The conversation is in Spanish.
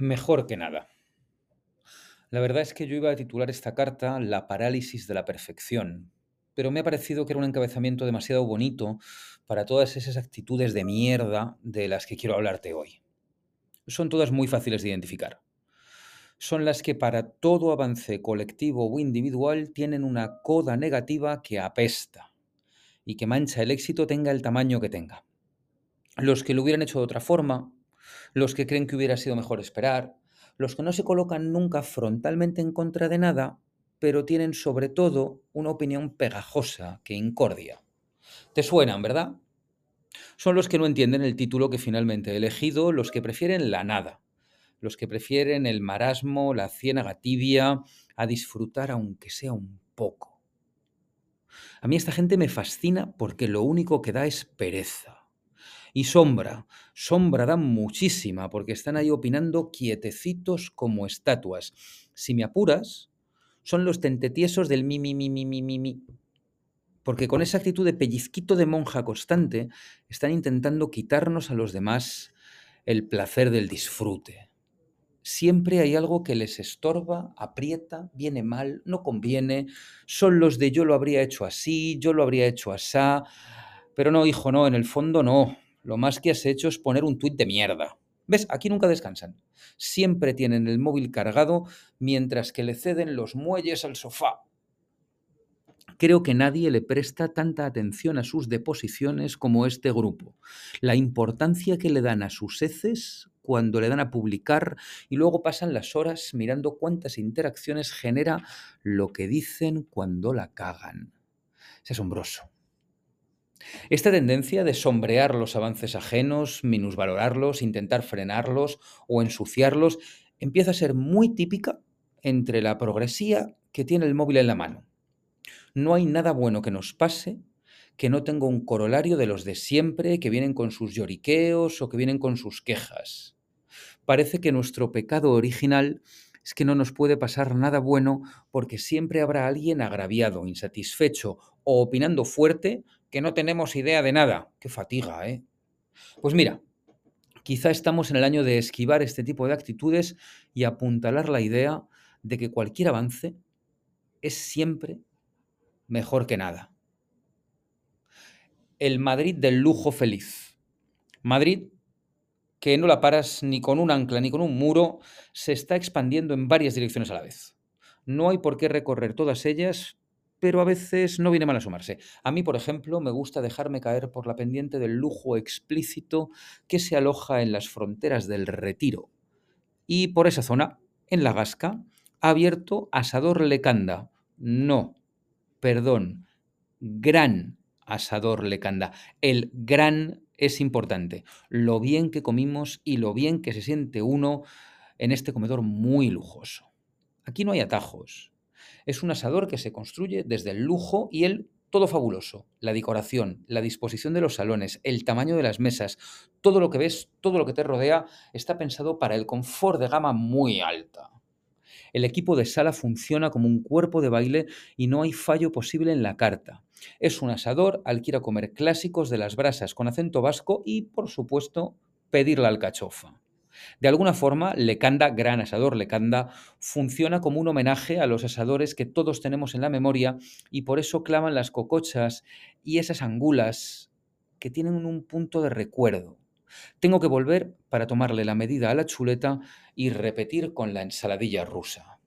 Mejor que nada. La verdad es que yo iba a titular esta carta La parálisis de la perfección, pero me ha parecido que era un encabezamiento demasiado bonito para todas esas actitudes de mierda de las que quiero hablarte hoy. Son todas muy fáciles de identificar. Son las que para todo avance colectivo o individual tienen una coda negativa que apesta y que mancha el éxito tenga el tamaño que tenga. Los que lo hubieran hecho de otra forma, los que creen que hubiera sido mejor esperar, los que no se colocan nunca frontalmente en contra de nada, pero tienen sobre todo una opinión pegajosa que incordia. ¿Te suenan, verdad? Son los que no entienden el título que finalmente he elegido, los que prefieren la nada, los que prefieren el marasmo, la ciénaga tibia, a disfrutar aunque sea un poco. A mí esta gente me fascina porque lo único que da es pereza y sombra. Sombra dan muchísima porque están ahí opinando quietecitos como estatuas. Si me apuras, son los tentetiesos del mi, mi, mi, mi, mi, mi, mi. Porque con esa actitud de pellizquito de monja constante están intentando quitarnos a los demás el placer del disfrute. Siempre hay algo que les estorba, aprieta, viene mal, no conviene. Son los de yo lo habría hecho así, yo lo habría hecho asá. Pero no, hijo, no, en el fondo no lo más que has hecho es poner un tuit de mierda. ¿Ves? Aquí nunca descansan. Siempre tienen el móvil cargado mientras que le ceden los muelles al sofá. Creo que nadie le presta tanta atención a sus deposiciones como este grupo. La importancia que le dan a sus heces cuando le dan a publicar y luego pasan las horas mirando cuántas interacciones genera lo que dicen cuando la cagan. Es asombroso. Esta tendencia de sombrear los avances ajenos, minusvalorarlos, intentar frenarlos o ensuciarlos, empieza a ser muy típica entre la progresía que tiene el móvil en la mano. No hay nada bueno que nos pase que no tenga un corolario de los de siempre que vienen con sus lloriqueos o que vienen con sus quejas. Parece que nuestro pecado original es que no nos puede pasar nada bueno porque siempre habrá alguien agraviado, insatisfecho o opinando fuerte que no tenemos idea de nada. Qué fatiga, ¿eh? Pues mira, quizá estamos en el año de esquivar este tipo de actitudes y apuntalar la idea de que cualquier avance es siempre mejor que nada. El Madrid del lujo feliz. Madrid que no la paras ni con un ancla ni con un muro, se está expandiendo en varias direcciones a la vez. No hay por qué recorrer todas ellas, pero a veces no viene mal asomarse. A mí, por ejemplo, me gusta dejarme caer por la pendiente del lujo explícito que se aloja en las fronteras del retiro. Y por esa zona, en la Gasca, ha abierto Asador Lecanda. No, perdón, Gran Asador Lecanda. El gran es importante. Lo bien que comimos y lo bien que se siente uno en este comedor muy lujoso. Aquí no hay atajos. Es un asador que se construye desde el lujo y el todo fabuloso. La decoración, la disposición de los salones, el tamaño de las mesas, todo lo que ves, todo lo que te rodea, está pensado para el confort de gama muy alta. El equipo de sala funciona como un cuerpo de baile y no hay fallo posible en la carta. Es un asador al que ir a comer clásicos de las brasas con acento vasco y, por supuesto, pedir la alcachofa. De alguna forma, Lecanda, gran asador Lecanda, funciona como un homenaje a los asadores que todos tenemos en la memoria y por eso claman las cocochas y esas angulas que tienen un punto de recuerdo. Tengo que volver para tomarle la medida a la chuleta y repetir con la ensaladilla rusa.